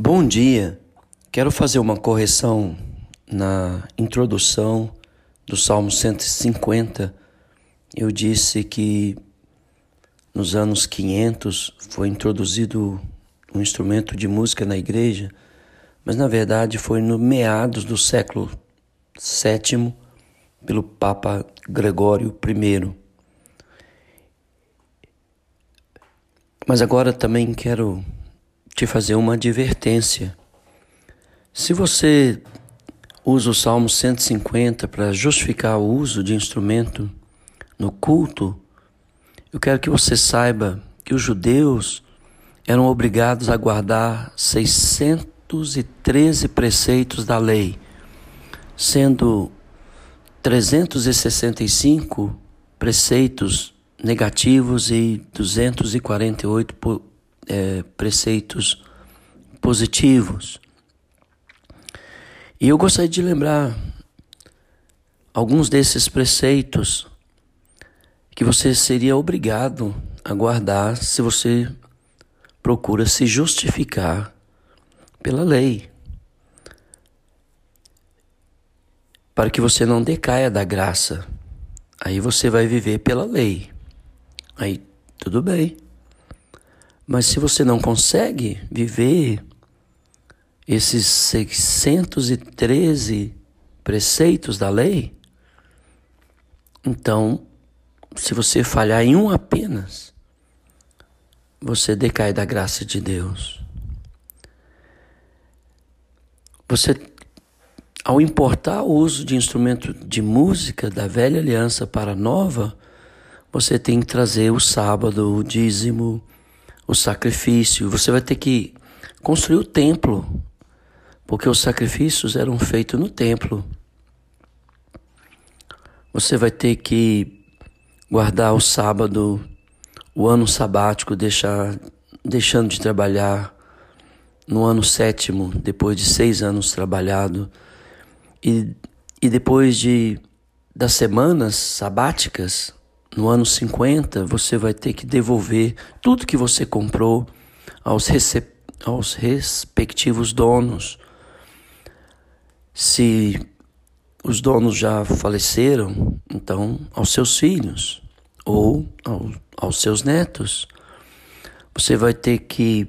Bom dia. Quero fazer uma correção na introdução do Salmo 150. Eu disse que nos anos 500 foi introduzido um instrumento de música na igreja, mas na verdade foi no meados do século VII pelo Papa Gregório I. Mas agora também quero te fazer uma advertência. Se você usa o Salmo 150 para justificar o uso de instrumento no culto, eu quero que você saiba que os judeus eram obrigados a guardar 613 preceitos da lei, sendo 365 preceitos negativos e 248 é, preceitos positivos. E eu gostaria de lembrar alguns desses preceitos que você seria obrigado a guardar se você procura se justificar pela lei. Para que você não decaia da graça. Aí você vai viver pela lei. Aí tudo bem. Mas se você não consegue viver esses 613 preceitos da lei, então, se você falhar em um apenas, você decai da graça de Deus. Você, ao importar o uso de instrumento de música da velha aliança para a nova, você tem que trazer o sábado, o dízimo, o sacrifício. Você vai ter que construir o templo, porque os sacrifícios eram feitos no templo. Você vai ter que guardar o sábado, o ano sabático, deixar, deixando de trabalhar no ano sétimo, depois de seis anos trabalhado, e, e depois de das semanas sabáticas, no ano 50, você vai ter que devolver tudo que você comprou aos, aos respectivos donos. Se os donos já faleceram, então aos seus filhos ou ao, aos seus netos. Você vai ter que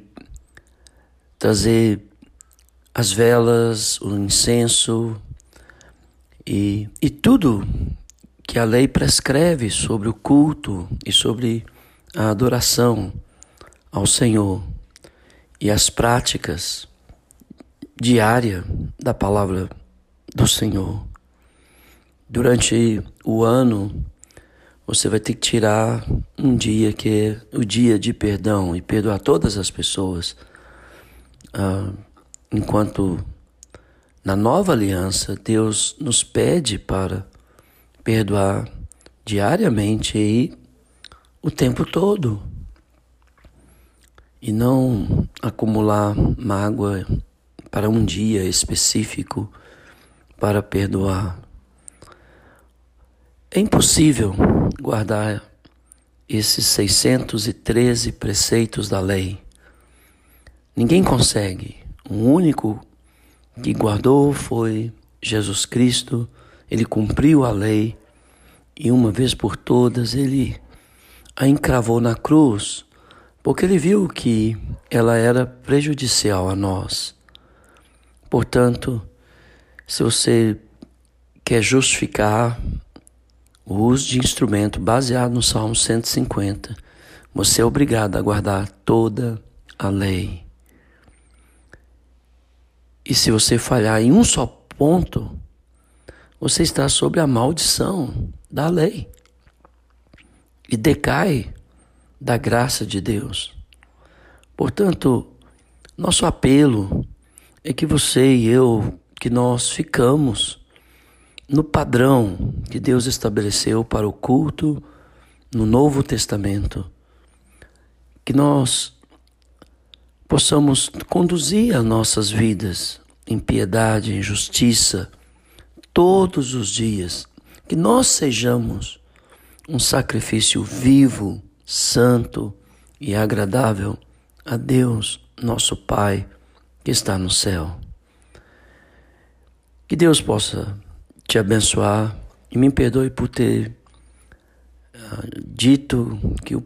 trazer as velas, o incenso e, e tudo que a lei prescreve sobre o culto e sobre a adoração ao Senhor e as práticas diárias da palavra do Senhor. Durante o ano, você vai ter que tirar um dia que é o dia de perdão e perdoar todas as pessoas. Ah, enquanto na nova aliança, Deus nos pede para perdoar diariamente e o tempo todo. E não acumular mágoa para um dia específico para perdoar. É impossível guardar esses 613 preceitos da lei. Ninguém consegue. O único que guardou foi Jesus Cristo. Ele cumpriu a lei e uma vez por todas ele a encravou na cruz, porque ele viu que ela era prejudicial a nós. Portanto, se você quer justificar o uso de instrumento baseado no Salmo 150, você é obrigado a guardar toda a lei. E se você falhar em um só ponto, você está sob a maldição da lei e decai da graça de Deus. Portanto, nosso apelo é que você e eu, que nós ficamos no padrão que Deus estabeleceu para o culto no Novo Testamento, que nós possamos conduzir as nossas vidas em piedade, em justiça, todos os dias, que nós sejamos um sacrifício vivo, santo e agradável a Deus, nosso Pai, que está no céu. Que Deus possa te abençoar e me perdoe por ter uh, dito que,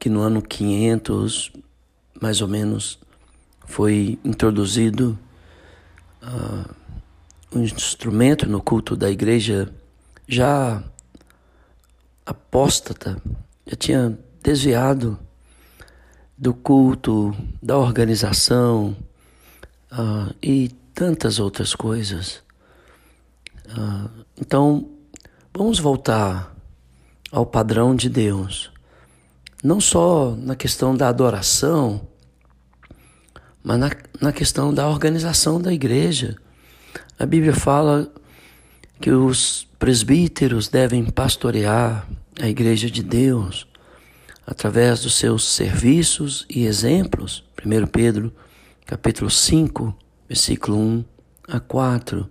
que no ano 500, mais ou menos, foi introduzido uh, um instrumento no culto da igreja já apóstata, já tinha desviado do culto, da organização uh, e tantas outras coisas. Uh, então, vamos voltar ao padrão de Deus, não só na questão da adoração, mas na, na questão da organização da igreja. A Bíblia fala que os presbíteros devem pastorear a igreja de Deus através dos seus serviços e exemplos. 1 Pedro, capítulo 5, versículo 1 a 4.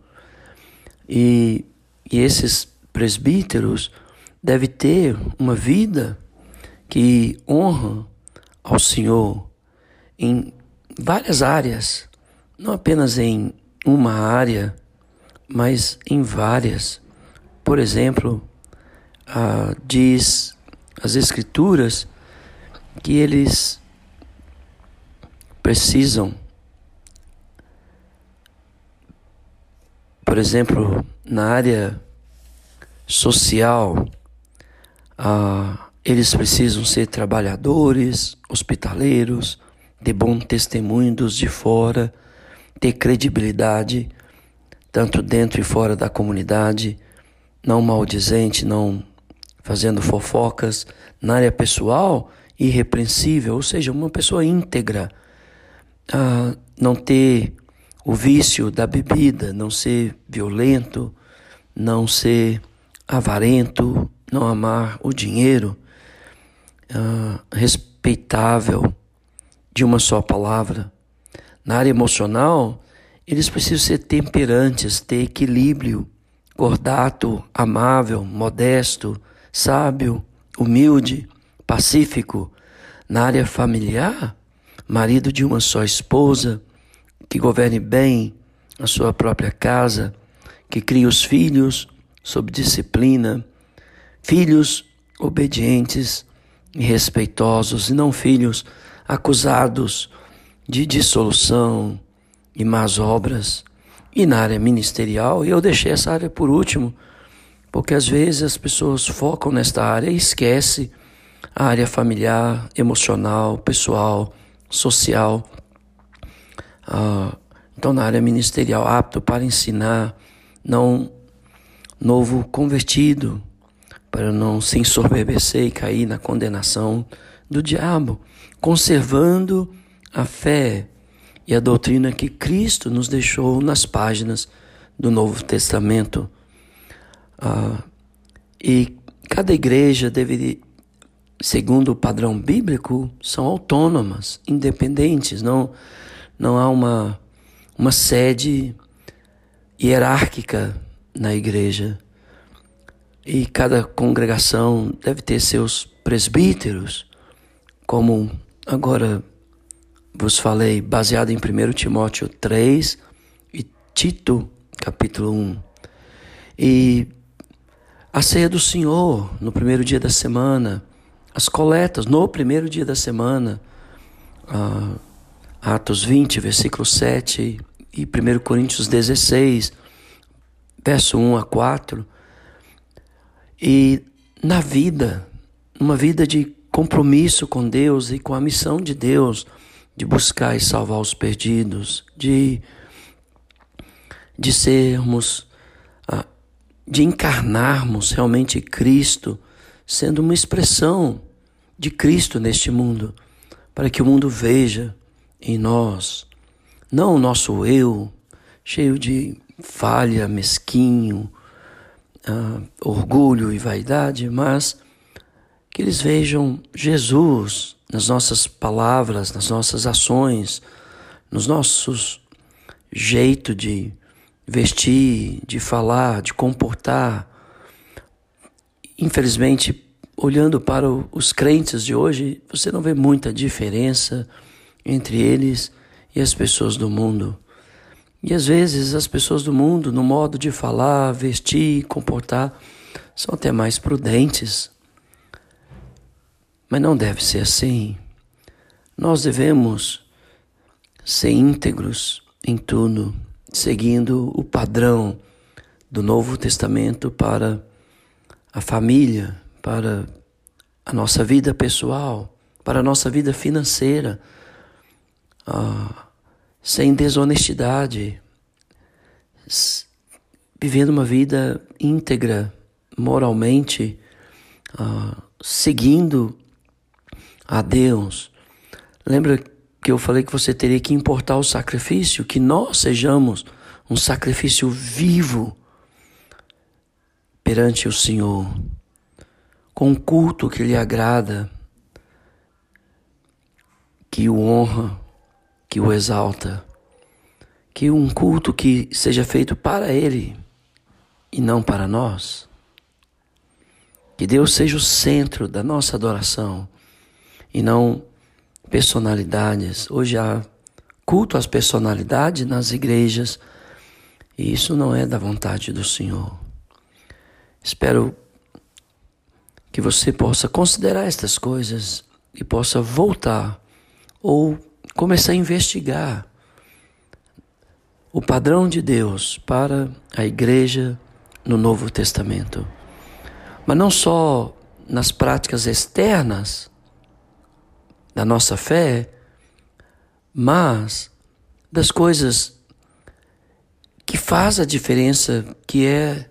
E, e esses presbíteros devem ter uma vida que honra ao Senhor em várias áreas, não apenas em uma área, mas em várias. Por exemplo, ah, diz as Escrituras que eles precisam Por exemplo, na área social, ah, eles precisam ser trabalhadores, hospitaleiros, de bom testemunho dos de fora, ter credibilidade, tanto dentro e fora da comunidade, não maldizente, não fazendo fofocas, na área pessoal, irrepreensível, ou seja, uma pessoa íntegra, ah, não ter o vício da bebida, não ser violento, não ser avarento, não amar o dinheiro, uh, respeitável de uma só palavra. Na área emocional, eles precisam ser temperantes, ter equilíbrio, cordato, amável, modesto, sábio, humilde, pacífico. Na área familiar, marido de uma só esposa, que governe bem a sua própria casa, que crie os filhos sob disciplina, filhos obedientes e respeitosos, e não filhos acusados de dissolução e más obras. E na área ministerial, eu deixei essa área por último, porque às vezes as pessoas focam nesta área e esquecem a área familiar, emocional, pessoal, social. Ah, então, na área ministerial, apto para ensinar, não novo convertido, para não se ensorbebecer e cair na condenação do diabo, conservando a fé e a doutrina que Cristo nos deixou nas páginas do Novo Testamento. Ah, e cada igreja deve, segundo o padrão bíblico, são autônomas, independentes, não não há uma, uma sede hierárquica na igreja. E cada congregação deve ter seus presbíteros, como agora vos falei, baseado em 1 Timóteo 3 e Tito, capítulo 1. E a ceia do Senhor no primeiro dia da semana, as coletas no primeiro dia da semana, ah, Atos 20, versículo 7 e 1 Coríntios 16, verso 1 a 4. E na vida, uma vida de compromisso com Deus e com a missão de Deus, de buscar e salvar os perdidos, de, de sermos, ah, de encarnarmos realmente Cristo, sendo uma expressão de Cristo neste mundo, para que o mundo veja em nós, não o nosso eu, cheio de falha, mesquinho, uh, orgulho e vaidade, mas que eles vejam Jesus nas nossas palavras, nas nossas ações, nos nossos jeito de vestir, de falar, de comportar. Infelizmente, olhando para os crentes de hoje, você não vê muita diferença entre eles e as pessoas do mundo. E às vezes as pessoas do mundo, no modo de falar, vestir, comportar, são até mais prudentes. Mas não deve ser assim. Nós devemos ser íntegros em tudo, seguindo o padrão do Novo Testamento para a família, para a nossa vida pessoal, para a nossa vida financeira, ah, sem desonestidade, vivendo uma vida íntegra, moralmente, ah, seguindo a Deus. Lembra que eu falei que você teria que importar o sacrifício, que nós sejamos um sacrifício vivo perante o Senhor, com um culto que lhe agrada, que o honra, que o exalta, que um culto que seja feito para Ele e não para nós. Que Deus seja o centro da nossa adoração e não personalidades. Hoje há culto às personalidades nas igrejas e isso não é da vontade do Senhor. Espero que você possa considerar estas coisas e possa voltar ou começar a investigar o padrão de Deus para a igreja no Novo Testamento. Mas não só nas práticas externas, da nossa fé, mas das coisas que faz a diferença, que é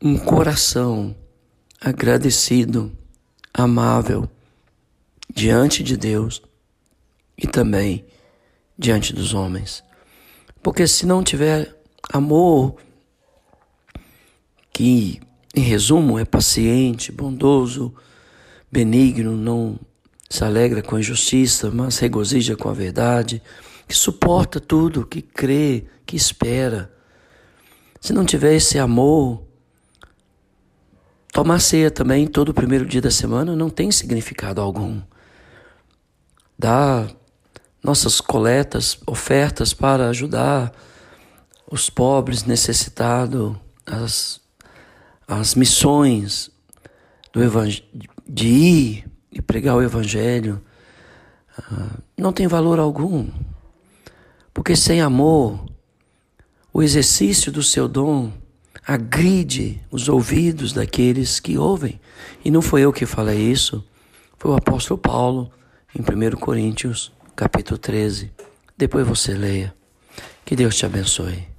um coração agradecido, amável diante de Deus e também diante dos homens. Porque se não tiver amor, que em resumo é paciente, bondoso, benigno, não se alegra com a injustiça, mas regozija com a verdade, que suporta tudo, que crê, que espera. Se não tiver esse amor, tomar ceia também todo o primeiro dia da semana não tem significado algum. Dar nossas coletas, ofertas para ajudar os pobres necessitados, as, as missões do evangelho, de ir e pregar o Evangelho uh, não tem valor algum. Porque sem amor, o exercício do seu dom agride os ouvidos daqueles que ouvem. E não foi eu que falei isso, foi o apóstolo Paulo em 1 Coríntios, capítulo 13. Depois você leia. Que Deus te abençoe.